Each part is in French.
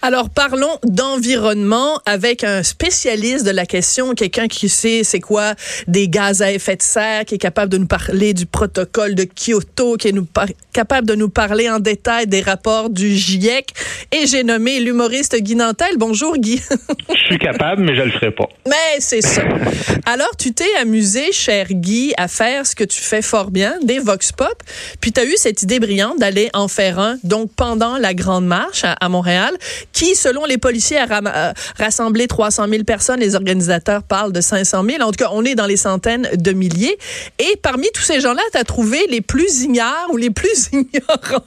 Alors parlons d'environnement avec un spécialiste de la question, quelqu'un qui sait c'est quoi des gaz à effet de serre, qui est capable de nous parler du protocole de Kyoto, qui est nous capable de nous parler en détail des rapports du GIEC. Et j'ai nommé l'humoriste Guy Nantel. Bonjour Guy. je suis capable, mais je le ferai pas. Mais c'est ça. Alors tu t'es amusé, cher Guy, à faire ce que tu fais fort bien, des vox pop. Puis tu as eu cette idée brillante d'aller en faire un, donc pendant la grande marche à Montréal qui, selon les policiers, a euh, rassemblé 300 000 personnes. Les organisateurs parlent de 500 000. En tout cas, on est dans les centaines de milliers. Et parmi tous ces gens-là, tu as trouvé les plus ignares ou les plus ignorants.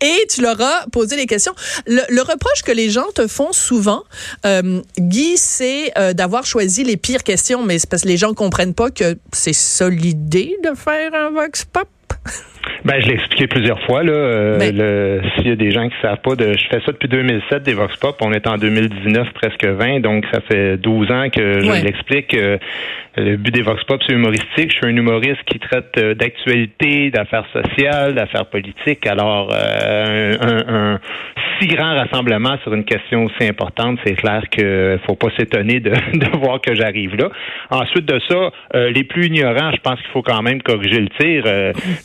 Et tu leur as posé des questions. Le, reproche que les gens te font souvent, euh, Guy, c'est euh, d'avoir choisi les pires questions, mais c'est parce que les gens comprennent pas que c'est ça l'idée de faire un Vox Pop. Ben, je l'ai expliqué plusieurs fois. Là, euh, ben. s'il y a des gens qui savent pas, de, je fais ça depuis 2007 des Vox Pop. On est en 2019, presque 20, donc ça fait 12 ans que je l'explique. Euh, le but des Vox Pop, c'est humoristique. Je suis un humoriste qui traite euh, d'actualité, d'affaires sociales, d'affaires politiques. Alors, un, si grand rassemblement sur une question aussi importante, c'est clair qu'il faut pas s'étonner de, de, voir que j'arrive là. Ensuite de ça, les plus ignorants, je pense qu'il faut quand même corriger le tir.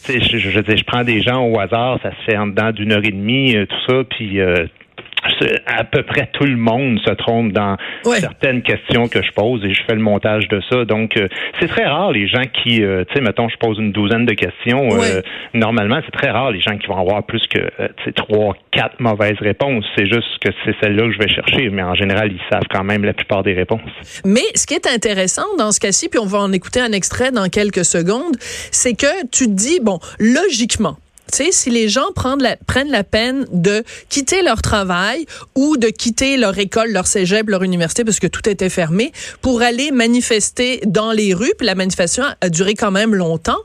Je, je, je prends des gens au hasard, ça se fait en dedans d'une heure et demie, euh, tout ça, puis euh, à peu près tout le monde se trompe dans certaines questions que je pose et je fais le montage de ça. Donc, euh, c'est très rare les gens qui, tu sais, mettons, je pose une douzaine de questions. normalement, c'est très rare les gens qui vont avoir plus que, tu trois, quatre mauvaises réponses. C'est juste que c'est celle-là que je vais chercher. Mais en général, ils savent quand même la plupart des réponses. Mais ce qui est intéressant dans ce cas-ci, puis on va en écouter un extrait dans quelques secondes, c'est que tu te dis, bon, logiquement, tu sais, si les gens prennent la, prennent la peine de quitter leur travail ou de quitter leur école, leur cégep, leur université, parce que tout était fermé, pour aller manifester dans les rues, puis la manifestation a duré quand même longtemps,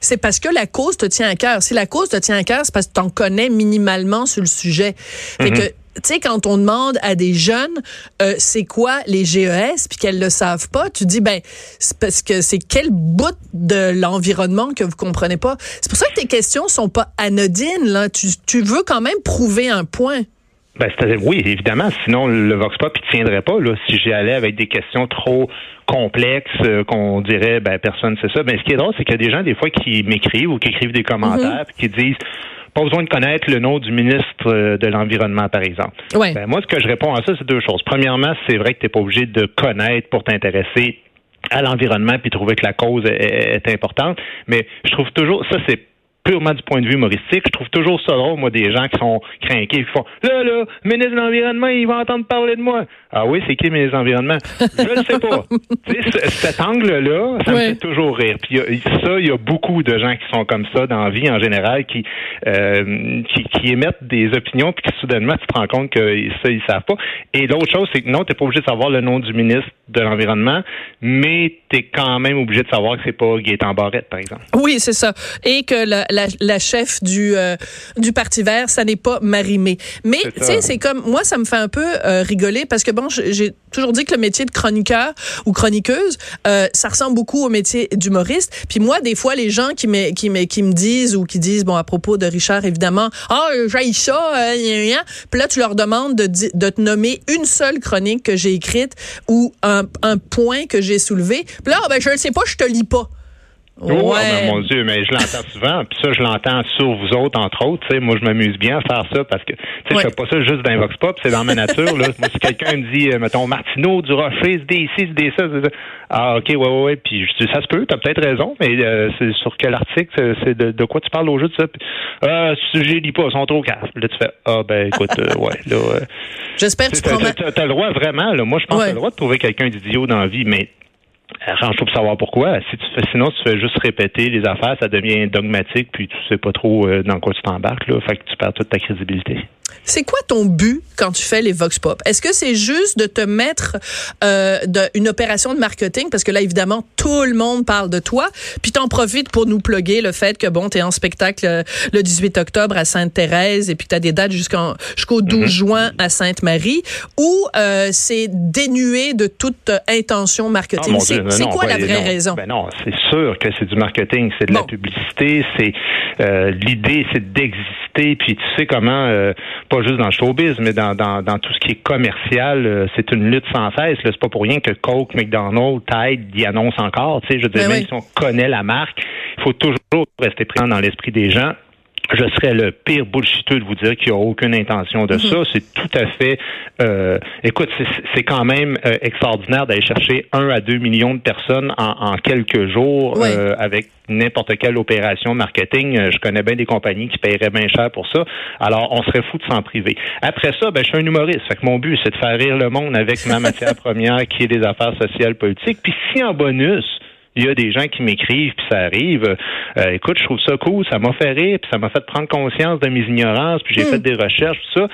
c'est parce que la cause te tient à cœur. Si la cause te tient à cœur, c'est parce que tu en connais minimalement sur le sujet. Que tu sais, quand on demande à des jeunes, euh, c'est quoi les GES, puis qu'elles le savent pas, tu dis, ben, c'est parce que c'est quel bout de l'environnement que vous comprenez pas. C'est pour ça que tes questions sont pas anodines, là. Tu, tu veux quand même prouver un point. Ben, oui, évidemment. Sinon, le Vox Pop, il tiendrait pas, là, si j'y allais avec des questions trop complexes, euh, qu'on dirait, ben, personne sait ça. Ben, ce qui est drôle, c'est qu'il y a des gens, des fois, qui m'écrivent ou qui écrivent des commentaires, mm-hmm. qui disent, pas besoin de connaître le nom du ministre euh, de l'Environnement, par exemple. Ben, moi, ce que je réponds à ça, c'est deux choses. Premièrement, c'est vrai que tu n'es pas obligé de connaître pour t'intéresser à l'environnement puis trouver que la cause est, est importante. Mais je trouve toujours, ça c'est purement du point de vue humoristique, je trouve toujours ça drôle, moi, des gens qui sont craqués, qui font Là, là, ministre de l'Environnement, il va entendre parler de moi. Ah oui, c'est qui le ministre de l'Environnement? Je ne sais pas. cet angle-là, ça me fait toujours rire. Puis ça, il y a beaucoup de gens qui sont comme ça dans la vie en général, qui, euh, qui, émettent des opinions, puis que soudainement, tu te rends compte que ça, ils savent pas. Et l'autre chose, c'est que non, tu n'es pas obligé de savoir le nom du ministre de l'Environnement, mais tu es quand même obligé de savoir que c'est pas Gaétan Barrette, par exemple. Oui, c'est ça. Et que la, la, chef du, euh, du Parti vert, ça n'est pas Marimé. Mais, tu sais, c'est comme, moi, ça me fait un peu euh, rigoler parce que, bon, j'ai toujours dit que le métier de chroniqueur ou chroniqueuse, euh, ça ressemble beaucoup au métier d'humoriste. Puis moi, des fois, les gens qui me, qui, me, qui me disent ou qui disent, bon, à propos de Richard, évidemment, ah, oh, j'ai ça, puis là, tu leur demandes de, de te nommer une seule chronique que j'ai écrite ou un, un point que j'ai soulevé. Puis là, ben, je ne sais pas, je te lis pas. Oh, ouais. mon Dieu, mais je l'entends souvent. Puis ça, je l'entends sur vous autres, entre autres. sais moi, je m'amuse bien à faire ça parce que sais je fais pas ça juste dans Vox Pop, c'est dans ma nature. Là. moi, si quelqu'un me dit, euh, mettons, Martineau, du Rocher, c'est des ici, c'est des ça, ça, Ah, OK, ouais, ouais, ouais. Puis je dis, ça se peut, t'as peut-être raison, mais euh, c'est sur quel article, c'est de, de, quoi tu parles au jeu de ça? Puis, ah, je lis pas, ils sont trop casses. Là, tu fais, ah, ben, écoute, euh, ouais, là. J'espère que tu prends. T'as le droit vraiment, là. Moi, je pense que t'as le droit de trouver quelqu'un d'idiot dans la vie, mais Arrange-toi pour savoir pourquoi. Si tu fais, sinon, tu fais juste répéter les affaires, ça devient dogmatique, puis tu sais pas trop euh, dans quoi tu t'embarques. Là, fait que tu perds toute ta crédibilité. C'est quoi ton but quand tu fais les Vox Pop? Est-ce que c'est juste de te mettre euh, de, une opération de marketing? Parce que là, évidemment, tout le monde parle de toi. Puis t'en profites pour nous plugger le fait que, bon, t'es en spectacle euh, le 18 octobre à Sainte-Thérèse et puis t'as des dates jusqu'au 12 mhm. juin à Sainte-Marie. Ou euh, c'est dénué de toute intention marketing? Oh, c'est quoi la vraie raison? Ben non, c'est sûr que c'est du marketing. C'est de la publicité. C'est euh, L'idée, c'est d'exister. Puis tu sais comment... Pas juste dans le showbiz, mais dans, dans, dans tout ce qui est commercial, euh, c'est une lutte sans cesse. C'est pas pour rien que Coke, McDonald's, Tide y annoncent encore. Tu sais, je veux dire, Ben même oui. si on connaît la marque, il faut toujours rester présent dans l'esprit des gens. Je serais le pire bullshiteux de vous dire qu'il n'y a aucune intention de ça. C'est tout à fait. euh, écoute, c'est- quand même euh, extraordinaire d'aller chercher un à deux millions de personnes en, en quelques jours Oui. euh, avec n'importe quelle opération marketing. Euh, Je connais bien des compagnies qui paieraient bien cher pour ça. Alors, on serait fou de s'en priver. Après ça, ben, je suis un humoriste. Fait que mon but, c'est de faire rire le monde avec ma matière première qui est des affaires sociales politiques. Puis si en bonus, il y a des gens qui m'écrivent, puis ça arrive. euh, écoute, je trouve ça cool, ça m'a fait rire, puis ça m'a fait prendre conscience de mes ignorances, puis j'ai fait des recherches, tout ça.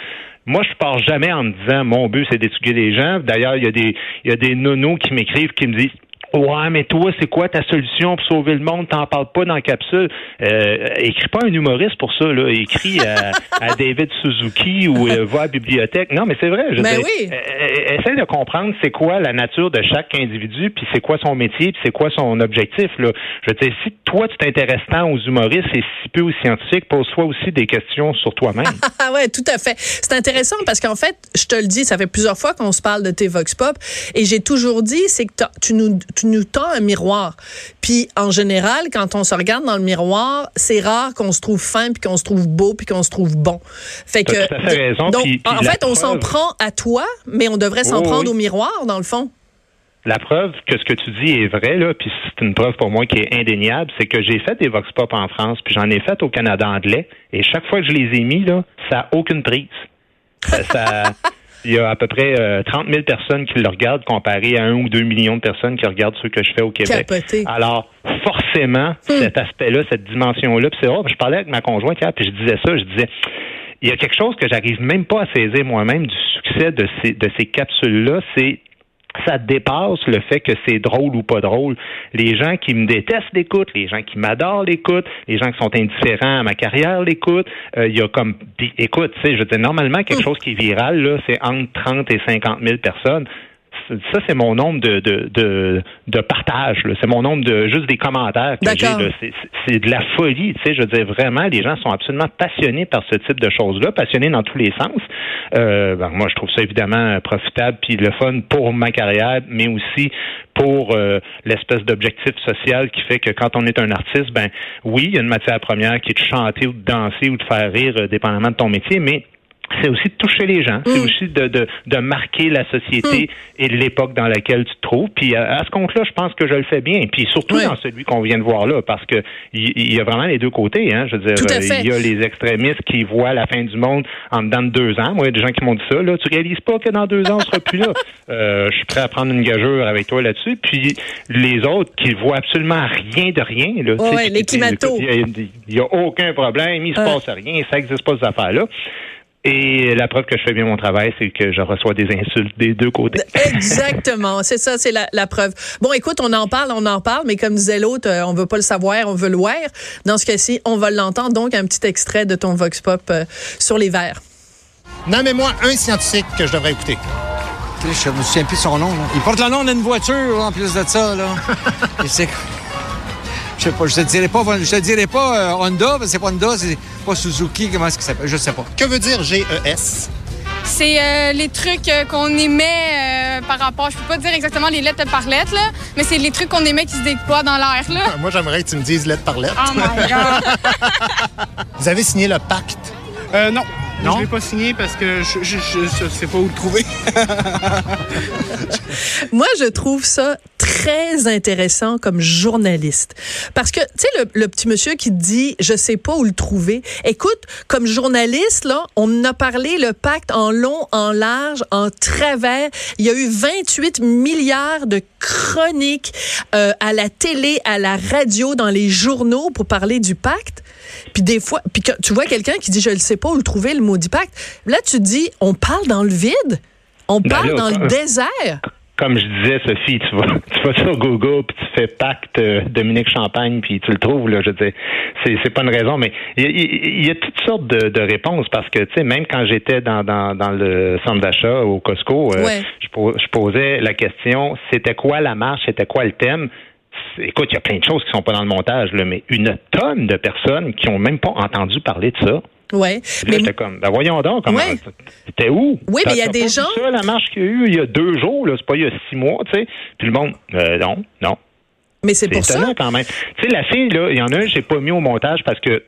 Moi, je pars jamais en me disant mon but c'est d'étudier les gens. D'ailleurs, il y a des il y a des nonos qui m'écrivent qui me disent Ouais, mais toi, c'est quoi ta solution pour sauver le monde? T'en parles pas dans la capsule. Euh, écris pas un humoriste pour ça, là. Écris à, à David Suzuki ou euh, va à la bibliothèque. Non, mais c'est vrai. Je Ben oui. euh, euh, essaie de comprendre c'est quoi la nature de chaque individu, puis c'est quoi son métier, puis c'est quoi son objectif. Là. Je veux dire, si toi, tu t'intéresses tant aux humoristes et si peu aux scientifiques, pose-toi aussi des questions sur toi-même. Ah ouais, tout à fait. C'est intéressant parce qu'en fait, je te le dis, ça fait plusieurs fois qu'on se parle de tes Vox Pop et j'ai toujours dit, c'est que tu nous, tu nous tends un miroir. Puis en général, quand on se regarde dans le miroir, c'est rare qu'on se trouve fin puis qu'on se trouve beau puis qu'on se trouve bon. Fait que tout à fait raison, donc puis- puis en fait, on s'en prend à toi, mais on devrait s'en prendre oui. au miroir dans le fond. La preuve que ce que tu dis est vrai, là, puis c'est une preuve pour moi qui est indéniable, c'est que j'ai fait des Vox Pop en France, puis j'en ai fait au Canada anglais, et chaque fois que je les ai mis, là, ça n'a aucune prise. Ça, ça- il y a à peu près euh, 30 000 personnes qui le regardent comparé à un ou deux millions de personnes qui regardent ce que je fais au Québec. Capoté. Alors, forcément, cet aspect-là, cette dimension-là, puis c'est vrai, je parlais avec ma conjointe hier, puis je disais ça, je disais, il y a quelque chose que j'arrive même pas à saisir moi-même du succès de ces, de ces capsules-là, c'est ça dépasse le fait que c'est drôle ou pas drôle. Les gens qui me détestent l'écoutent, les gens qui m'adorent l'écoutent, les gens qui sont indifférents à ma carrière l'écoutent. Euh, Il y a comme, écoute, tu sais, je veux dire, normalement, quelque chose qui est viral, là, c'est entre 30 et 50 000 personnes. Ça, c'est mon nombre de, de, de, de partages. C'est mon nombre de juste des commentaires que j'ai. C'est de la folie. Tu sais, je veux dire, vraiment, les gens sont absolument passionnés par ce type de choses-là, passionnés dans tous les sens. Euh, ben, moi, je trouve ça évidemment profitable puis le fun pour ma carrière, mais aussi pour euh, l'espèce d'objectif social qui fait que quand on est un artiste, ben oui, il y a une matière première qui est de chanter ou de danser ou de faire rire, euh, dépendamment de ton métier, mais c'est aussi de toucher les gens, c'est aussi de, de, de marquer la société et l'époque dans laquelle tu te trouves. Puis à, à ce compte-là, je pense que je le fais bien. Puis surtout Oui. dans celui qu'on vient de voir là, parce que il y, a vraiment les deux côtés. Hein. Je veux dire, euh, il y a les extrémistes qui voient la fin du monde en dedans de deux ans. Moi, il y a des gens qui m'ont dit ça. Là, tu réalises pas que dans deux ans, on sera plus là. Euh, je suis prêt à prendre une gageure avec toi là-dessus. Puis les autres qui voient absolument rien de rien. Là, Ouais, les climatos. Il n'y a, aucun problème, il se Ouais. passe rien, ça n'existe pas ces affaires-là. Et la preuve que je fais bien mon travail, c'est que je reçois des insultes des deux côtés. Exactement, c'est ça, c'est la, la preuve. Bon, écoute, on en parle, on en parle, mais comme disait l'autre, euh, on veut pas le savoir, on veut le voir. Dans ce cas-ci, on va l'entendre. Donc, un petit extrait de ton Vox Pop euh, sur les verres. Nommez-moi un scientifique que je devrais écouter. Je me souviens plus de son nom. là. Il porte le nom d'une voiture en plus de ça. Là. Et c'est- Je sais pas, je te dirais pas, je te dirais pas euh, Honda, parce que c'est pas Honda, c'est pas Suzuki, comment est-ce que ça s'appelle? Je sais pas. Que veut dire GES? C'est euh, les trucs euh, qu'on émet euh, par rapport, je peux pas dire exactement les lettres par lettre, là, mais c'est les trucs qu'on émet qui se déploient dans l'air. là. Moi, j'aimerais que tu me dises lettre par lettre. Oh my God! Vous avez signé le pacte? Euh, non. Non? Je l'ai pas signé parce que je, je sais pas où le trouver. Moi, je trouve ça très intéressant comme journaliste. Parce que, tu sais, le, le petit monsieur qui dit, je sais pas où le trouver. Écoute, comme journaliste, là, on a parlé le pacte en long, en large, en travers. Il y a eu 28 milliards de chroniques euh, à la télé, à la radio, dans les journaux pour parler du pacte. Puis des fois, puis tu vois quelqu'un qui dit, je ne sais pas où le trouver, le maudit pacte. Là, tu dis, on parle dans le vide? On Ben parle là, dans le désert? Comme je disais, Sophie, tu vas, tu vas sur Google puis tu fais pacte euh, Dominique Champagne puis tu le trouves là. Je veux dire, c'est c'est pas une raison, mais il y, a- il y a toutes sortes de, de réponses parce que tu sais, même quand j'étais dans, dans, dans le centre d'achat au Costco, euh, Ouais. je, po- je posais la question, c'était quoi la marche, c'était quoi le thème? Écoute, il y a plein de choses qui sont pas dans le montage, là, mais une tonne de personnes qui ont même pas entendu parler de ça. Ouais. Puis là, j'étais comme, ben voyons donc, comment, Ouais. t'es où? Oui, mais il y a des gens- ça, la marche qu'il y a eu il y a deux jours, là, c'est pas il y a six mois, tu sais. Puis le monde, euh, non, non. mais c'est C'est pour ça. étonnant quand même. Tu sais, la fille, là, il y en a un, j'ai pas mis au montage parce que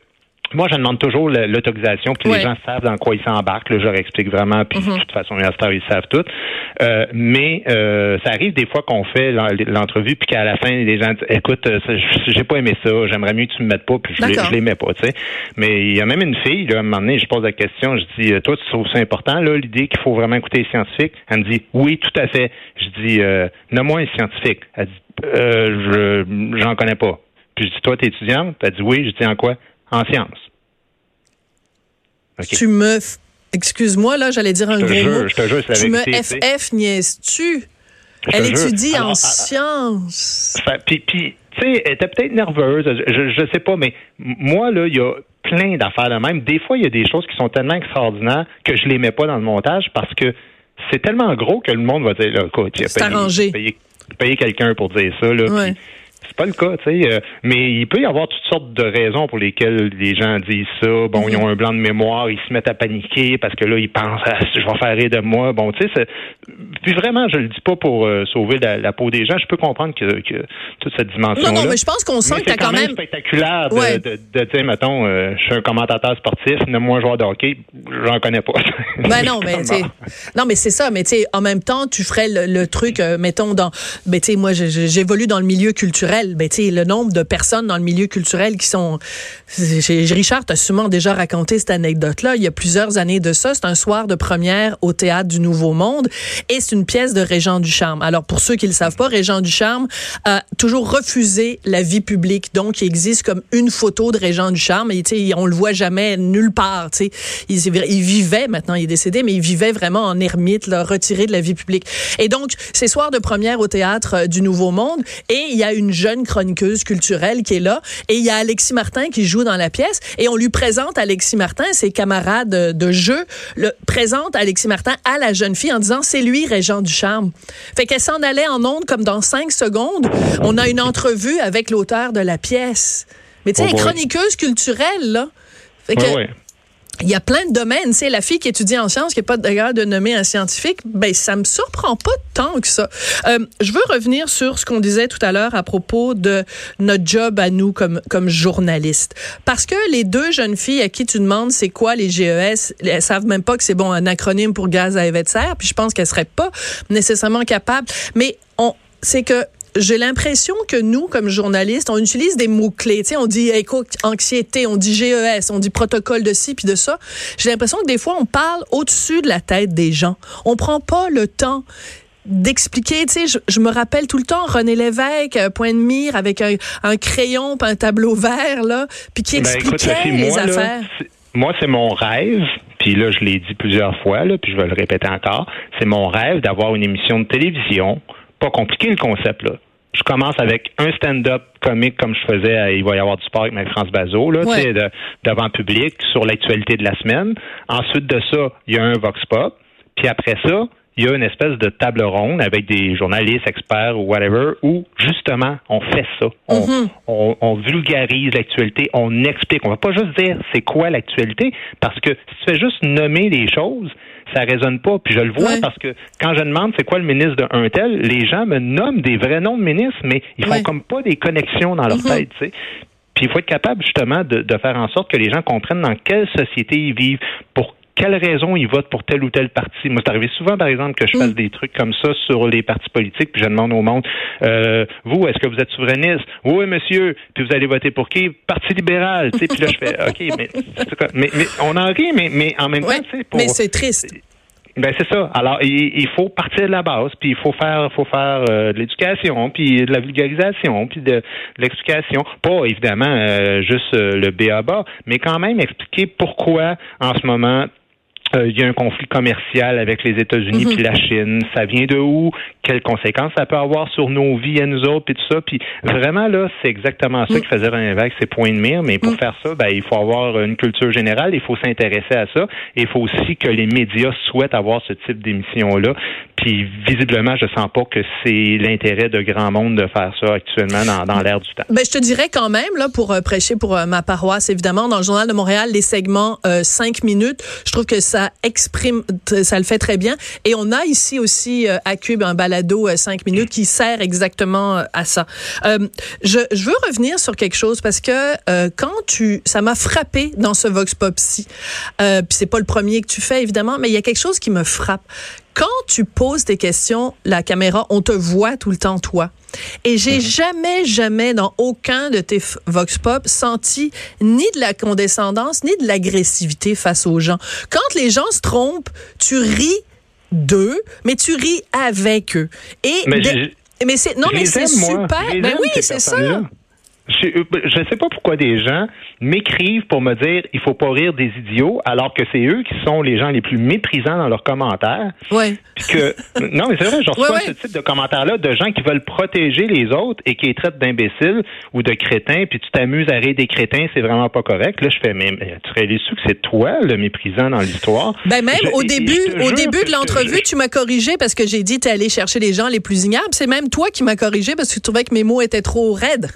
moi, je demande toujours l'autorisation, puis Ouais. les gens savent dans quoi ils s'embarquent. Là, je leur explique vraiment, puis Mm-hmm. de toute façon, cette heure, ils savent tout. Euh, mais euh, ça arrive des fois qu'on fait l'en- l'entrevue, puis qu'à la fin, les gens disent Écoute, euh, j'ai pas aimé ça, j'aimerais mieux que tu me mettes pas, puis je, les- je les mets pas, tu sais. Mais il y a même une fille, là, à un moment donné, je pose la question, je dis euh, Toi, tu trouves ça important, là, l'idée qu'il faut vraiment écouter les scientifiques? Elle me dit Oui, tout à fait. Je dis euh, Nomme-moi un scientifique. Elle dit euh, Je j'en connais pas. Puis je dis Toi, t'es étudiante? Elle dit Oui. Je dis En quoi? En sciences. Tu me. f- Excuse-moi, là, j'allais dire un gros jure, mot. je te jure, c'est la Tu me vérité, tu sais. FF niaises-tu? Elle étudie Alors, en à- sciences. Fait- Puis, tu sais, elle était peut-être nerveuse, je, je sais pas, mais moi, là, il y a plein d'affaires de même. Des fois, il y a des choses qui sont tellement extraordinaires que je les mets pas dans le montage parce que c'est tellement gros que le monde va dire, là, écoute, il a payé, arrangé. payé, payé quelqu'un pour dire ça, là. Ouais. C'est pas le cas, tu sais. euh, mais il peut y avoir toutes sortes de raisons pour lesquelles les gens disent ça. Bon, ils ont un blanc de mémoire, ils se mettent à paniquer parce que là, ils pensent, ah, je vais faire rire de moi. Bon, tu sais, c'est- puis vraiment, je le dis pas pour euh, sauver la, la peau des gens. Je peux comprendre que, que toute cette dimension-là. Non, non, mais je pense qu'on sent Mais que t'as c'est quand même. spectaculaire de, Ouais. de, de dire, mettons, euh, je suis un commentateur sportif, nomme-moi un joueur de hockey, j'en connais pas. Ben non, mais tu non, mais c'est ça. Mais tu sais, en même temps, tu ferais le, le truc, mettons dans, ben tu sais, moi, j'évolue dans le milieu culturel. Ben le nombre de personnes dans le milieu culturel qui sont, Richard t'a sûrement déjà raconté cette anecdote-là. Il y a plusieurs années de ça. C'est un soir de première au théâtre du Nouveau Monde et c'est une pièce de Régent Ducharme. Alors pour ceux qui le savent pas, Régent Ducharme a toujours refusé la vie publique. Donc il existe comme une photo de Régent Ducharme et on le voit jamais nulle part. Il, vivait maintenant, il est décédé, mais il vivait vraiment en ermite, retiré de la vie publique. Et donc c'est soir de première au théâtre euh, du Nouveau Monde et il y a une jeune chroniqueuse culturelle qui est là et il y a Alexis Martin qui joue dans la pièce et on lui présente Alexis Martin, ses camarades de, jeu le présente Alexis Martin à la jeune fille en disant c'est lui Régent du charme. Fait qu'elle s'en allait en onde comme dans cinq secondes. On a une entrevue avec l'auteur de la pièce. Mais tu sais, Oh chroniqueuse culturelle là. Fait que. Il y a plein de domaines. C'est la fille qui étudie en sciences, qui n'est pas d'ailleurs de nommer un scientifique. Ben, ça me surprend pas tant que ça. Euh, je veux revenir sur ce qu'on disait tout à l'heure à propos de notre job à nous comme, comme journalistes. Parce que les deux jeunes filles à qui tu demandes c'est quoi les GES, elles savent même pas que c'est bon un acronyme pour gaz à effet de serre. Puis je pense qu'elles seraient pas nécessairement capables. Mais on, c'est que j'ai l'impression que nous, comme journalistes, on utilise des mots-clés. Tu sais, on dit éco anxiété, on dit GES, on dit protocole de ci puis de ça. J'ai l'impression que des fois, on parle au-dessus de la tête des gens. On prend pas le temps d'expliquer, tu sais, je, je me rappelle tout le temps René Lévesque, euh, point de mire avec un, un crayon, puis un tableau vert là, puis qui Ben, expliquait écoute, Sophie, les moi, affaires. moi, c'est mon rêve, puis là, je l'ai dit plusieurs fois, là, puis je vais le répéter encore, c'est mon rêve d'avoir une émission de télévision. Pas compliqué le concept, là. Je commence avec un stand-up comique comme je faisais à Il va y avoir du sport avec Marie-France Bazot, là, Ouais. de- devant public sur l'actualité de la semaine. Ensuite de ça, il y a un Vox Pop. Puis après ça, il y a une espèce de table ronde avec des journalistes, experts ou whatever, où justement, on fait ça. On, Mm-hmm. on, on vulgarise l'actualité, on explique. On va pas juste dire c'est quoi l'actualité, parce que si tu fais juste nommer les choses, ça résonne pas. Puis je le vois Ouais. parce que quand je demande c'est quoi le ministre de un tel, les gens me nomment des vrais noms de ministres, mais ils font Ouais. comme pas des connexions dans leur Mhm. tête, tu sais. Puis il faut être capable justement de, de faire en sorte que les gens comprennent dans quelle société ils vivent, pour quelles raisons ils votent pour tel ou tel parti. Moi, c'est arrivé souvent, par exemple, que je fasse des trucs comme ça sur les partis politiques, puis je demande au monde, euh, vous, est-ce que vous êtes souverainiste? Oui, monsieur. Puis vous allez voter pour qui? Parti libéral. Puis là, je fais, OK, mais, mais, mais on en rit, mais, mais en même Ouais, temps, tu sais, pour... mais c'est triste. Ben c'est ça. Alors il, il faut partir de la base, puis il faut faire, faut faire euh, de l'éducation, puis de la vulgarisation, puis de, de l'explication. Pas évidemment euh, juste euh, le BABA, mais quand même expliquer pourquoi en ce moment euh, il y a un conflit commercial avec les États-Unis puis la Chine. Ça vient de où? Quelles conséquences ça peut avoir sur nos vies à nous autres puis tout ça? Puis vraiment là, c'est exactement ça que faisait René Lévesque, ses points de mire. Mais pour faire ça, ben il faut avoir une culture générale, il faut s'intéresser à ça. Et il faut aussi que les médias souhaitent avoir ce type d'émission là. Puis visiblement, je sens pas que c'est l'intérêt de grand monde de faire ça actuellement dans, dans l'air du temps. Ben, je te dirais quand même, là, pour euh, prêcher pour euh, ma paroisse, évidemment, dans le Journal de Montréal, les segments euh, 5 minutes, je trouve que ça exprime, ça le fait très bien. Et on a ici aussi euh, à Cube un balado 5 minutes qui sert exactement à ça. Je, je veux revenir sur quelque chose parce que quand tu, ça m'a frappé dans ce Vox Pop-ci, puis c'est pas le premier que tu fais évidemment, mais il y a quelque chose qui me frappe. Quand tu poses des questions, la caméra, on te voit tout le temps toi. Et j'ai jamais, jamais dans aucun de tes Vox Pop senti ni de la condescendance ni de l'agressivité face aux gens. Quand les gens se trompent, tu ris d'eux, mais tu ris avec eux. Et Mais mais c'est non mais c'est super. Les Ben oui, ces c'est ça. Je, je sais pas pourquoi des gens m'écrivent pour me dire il faut pas rire des idiots alors que c'est eux qui sont les gens les plus méprisants dans leurs commentaires. Puis que non mais c'est vrai, je reçois ce type de commentaires-là de gens qui veulent protéger les autres et qui les traitent d'imbéciles ou de crétins, puis tu t'amuses à rire des crétins, c'est vraiment pas correct. Là, je fais mais, tu serais déçu que c'est toi le méprisant dans l'histoire? Ben même Je- au début, au début de l'entrevue, tu m'as corrigé parce que j'ai dit t'es allé chercher les gens les plus ignables. C'est même toi qui m'as corrigé parce que tu trouvais que mes mots étaient trop raides.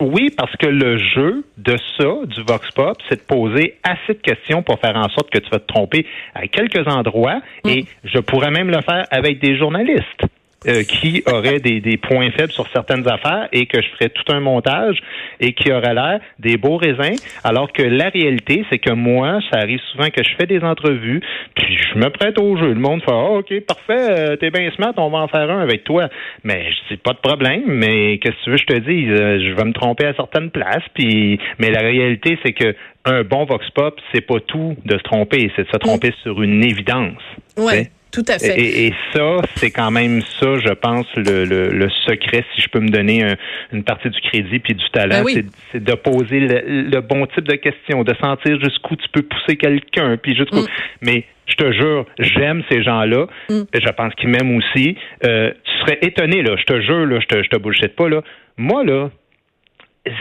Oui, parce que le jeu de ça, du Vox Pop, c'est de poser assez de questions pour faire en sorte que tu vas te tromper à quelques endroits. Et je pourrais même le faire avec des journalistes. Euh, qui auraient des, des points faibles sur certaines affaires et que je ferais tout un montage et qui aurait l'air des beaux raisins, alors que la réalité, c'est que moi, ça arrive souvent que je fais des entrevues, puis je me prête au jeu. Le monde fait Ah, OK, parfait, euh, t'es bien smart, on va en faire un avec toi. Mais c'est pas de problème, mais qu'est-ce que tu veux que je te dise? Euh, Je vais me tromper à certaines places, puis mais la réalité, c'est que un bon Vox Pop, c'est pas tout de se tromper, c'est de se tromper sur une évidence. Ouais. Tout à fait. Et, et ça, c'est quand même ça, je pense, le, le, le secret, si je peux me donner un- une partie du crédit puis du talent, Ben oui. c'est, de poser le, le bon type de questions, de sentir jusqu'où tu peux pousser quelqu'un, puis jusqu'où. Mm. Mais je te jure, j'aime ces gens-là. Je pense qu'ils m'aiment aussi. Euh, tu serais étonné, là, je te jure, là, je te, je te bullshit pas, là. Moi, là,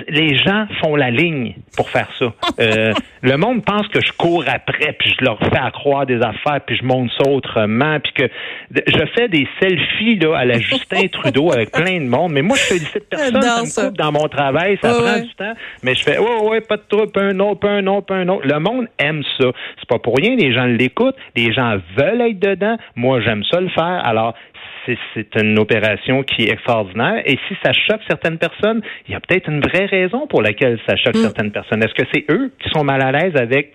les gens font la ligne pour faire ça. Euh, le monde pense que je cours après, puis je leur fais accroire des affaires, puis je monte ça autrement, puis que je fais des selfies là, à la Justin Trudeau avec plein de monde. Mais moi, je félicite personne. J'adore Ça me ça. coupe dans mon travail, ça Ouais, prend ouais. du temps. Mais je fais, ouais, ouais, pas de trouble, un autre, pas un autre, pas un autre. Le monde aime ça. C'est pas pour rien, les gens l'écoutent, les gens veulent être dedans. Moi, j'aime ça le faire. Alors, c'est- une opération qui est extraordinaire. Et si ça choque certaines personnes, il y a peut-être une vraie raison pour laquelle ça choque certaines personnes. Est-ce que c'est eux qui sont mal à l'aise avec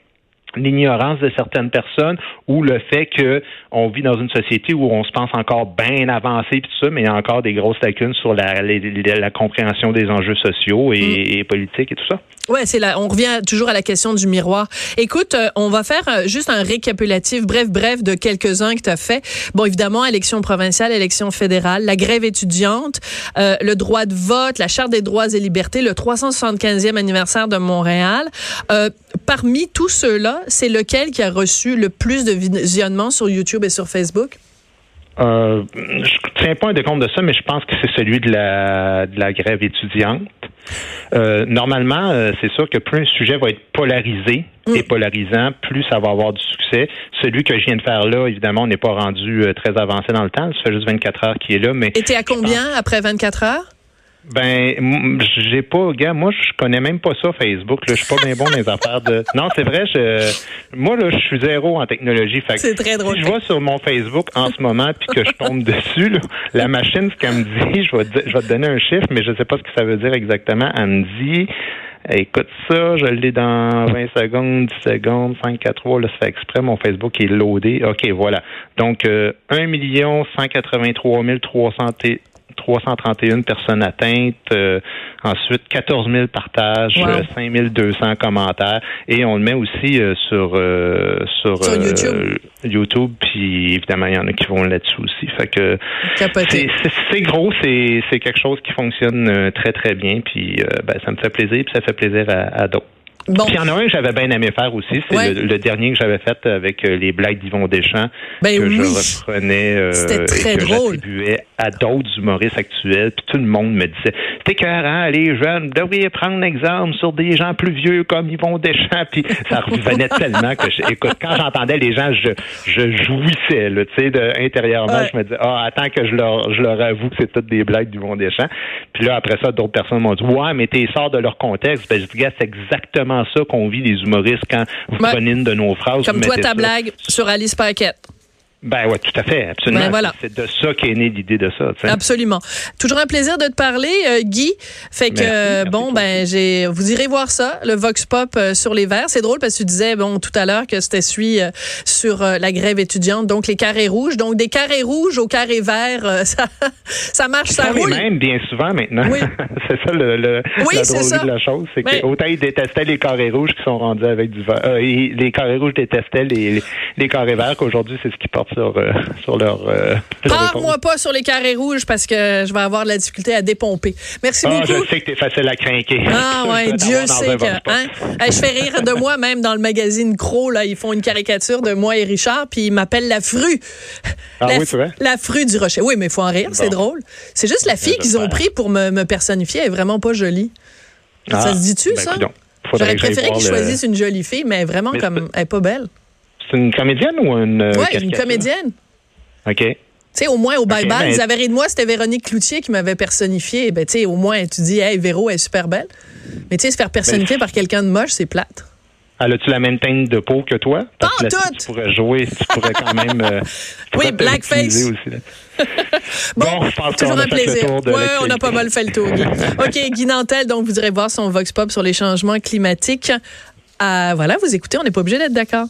l'ignorance de certaines personnes ou le fait que on vit dans une société où on se pense encore bien avancé puis tout ça, mais il y a encore des grosses lacunes sur la, la compréhension des enjeux sociaux et, et politiques et tout ça. Ouais, c'est là. On revient toujours à la question du miroir. Écoute, euh, on va faire euh, juste un récapitulatif, bref, bref, de quelques-uns que tu as fait. Bon, évidemment, élection provinciale, élection fédérale, la grève étudiante, euh, le droit de vote, la charte des droits et libertés, le 375e anniversaire de Montréal. Parmi tous ceux-là, c'est lequel qui a reçu le plus de visionnement sur YouTube et sur Facebook? Euh, je tiens pas un décompte de ça, mais je pense que c'est celui de la, de la grève étudiante. Euh, normalement, euh, c'est sûr que plus un sujet va être polarisé et polarisant, plus ça va avoir du succès. Celui que je viens de faire là, évidemment, on n'est pas rendu euh, très avancé dans le temps. Ça fait juste 24 heures qu'il est là, mais Et t'es à combien après 24 heures? Ben, j'ai pas, gars, moi, je connais même pas ça, Facebook. Là, je suis pas bien bon dans les affaires de. Non, c'est vrai, je, moi, là, je suis zéro en technologie. C'est très drôle. Si je vois sur mon Facebook en ce moment puis que je tombe dessus, là, la machine, ce qu'elle me dit, je vais, te, je vais te donner un chiffre, mais je sais pas ce que ça veut dire exactement. Elle me dit, écoute ça, je l'ai dans 20 secondes, 10 secondes, 5, 4, 3, là, ça fait exprès, mon Facebook est loadé. OK, voilà. Donc, euh, 1 183 300 t- 331 personnes atteintes. euh, ensuite, 14 000 partages, Wow. euh, 5 200 commentaires. Et on le met aussi euh, sur, euh, sur, Sur euh, YouTube. YouTube. Puis évidemment, il y en a qui vont là-dessus aussi. Fait que Capoté. c'est- gros, c'est quelque chose qui fonctionne euh, très, très bien. Puis euh, ben, ça me fait plaisir, puis ça fait plaisir à, à d'autres. Bon. Puis il y en a un que j'avais bien aimé faire aussi, c'est Ouais. le, le dernier que j'avais fait avec euh, les blagues d'Yvon Deschamps, Ben que je reprenais euh, très et que j'attribuais à d'autres humoristes actuels. Puis tout le monde me disait, c'est écœurant, les jeunes, vous devriez prendre exemple sur des gens plus vieux comme Yvon Deschamps. Puis ça revenait tellement que, je- écoute, quand j'entendais les gens, je, je jouissais, là, tu sais, de- intérieurement, Ouais. je me disais, ah, attends que je leur, je leur avoue que c'est toutes des blagues d'Yvon Deschamps. Puis là, après ça, d'autres personnes m'ont dit, ouais, mais t'es sors de leur contexte. Ben, je dis, c'est exactement ça qu'on vit les humoristes quand vous prenez une de nos phrases. Comme toi, ta blague sur Alice Paquette. Ben ouais, tout à fait, absolument. Ben voilà. C'est de ça qu'est née l'idée de ça. Absolument. Toujours un plaisir de te parler, euh, Guy. Fait que Merci, euh, bon, ben j'ai, vous irez voir ça, le Vox Pop euh, sur les verts. C'est drôle parce que tu disais bon tout à l'heure que c'était celui sur la grève étudiante, donc les carrés rouges, donc des carrés rouges aux carrés verts, ça, ça marche, ça roule. mêmes bien souvent maintenant. Oui. c'est ça le, le Oui, la c'est drôlerie ça. de la chose, c'est Mais- que autant ils détestaient les carrés rouges qui sont rendus avec du vert. Et les carrés rouges détestaient les, les, les carrés verts qu'aujourd'hui c'est ce qu'ils portent sur euh, sur leur. Euh, épaule. pas sur les carrés rouges parce que je vais avoir de la difficulté à dépomper. Merci Ah, beaucoup. je sais que t'es facile à craquer. Ah ouais, Dieu sait que. Hein? Je fais rire de moi même dans le magazine Cro là, ils font une caricature de moi et Richard puis ils m'appellent la frue. Ah la, oui, c'est vrai? La frue du rocher. Oui, mais il faut en rire, c'est drôle. C'est juste la fille qu'ils ont pris pour me, me personnifier, elle est vraiment pas jolie. Ah, ça se dit-tu ben, ça? J'aurais préféré qu'ils le- choisissent une jolie fille, mais vraiment Mais comme elle est pas belle. C'est une comédienne ou une. euh, ouais, une comédienne. OK. Tu sais, au moins, au bye-bye, ben- ils avaient ri de moi, c'était Véronique Cloutier qui m'avait personnifié. Ben, tu sais, au moins, tu dis, hey, Véro, elle est super belle. Mais tu sais, se faire personnifier Ben, par quelqu'un de moche, c'est plate. Elle a-tu la même teinte de peau que toi? Pas là, toutes! Tu pourrais jouer, tu pourrais quand même. euh, Oui, blackface. Bon, Bon, je pense toujours a un plaisir. ouais, on a pas mal fait le tour, Guy. OK, Guy Nantel, donc vous irez voir son Vox Pop sur les changements climatiques. Ah, voilà, vous écoutez, on n'est pas obligé d'être d'accord.